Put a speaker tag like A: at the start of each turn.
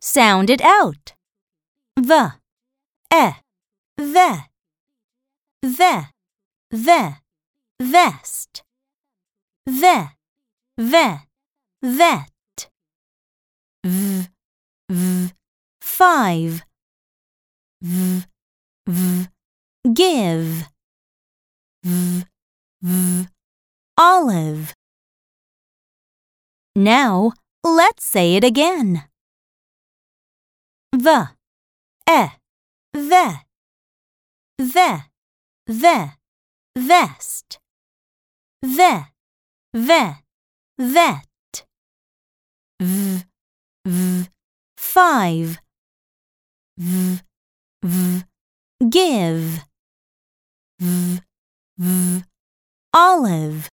A: Sound it out. V, e, ve, ve, ve, vest, ve, ve, vet, v, v, five, v, v, give, v, v, olive. Now let's say it again. V, e, ve, ve, ve, vest, ve, ve, vet, v, v, five, v, v, give, v, v, olive.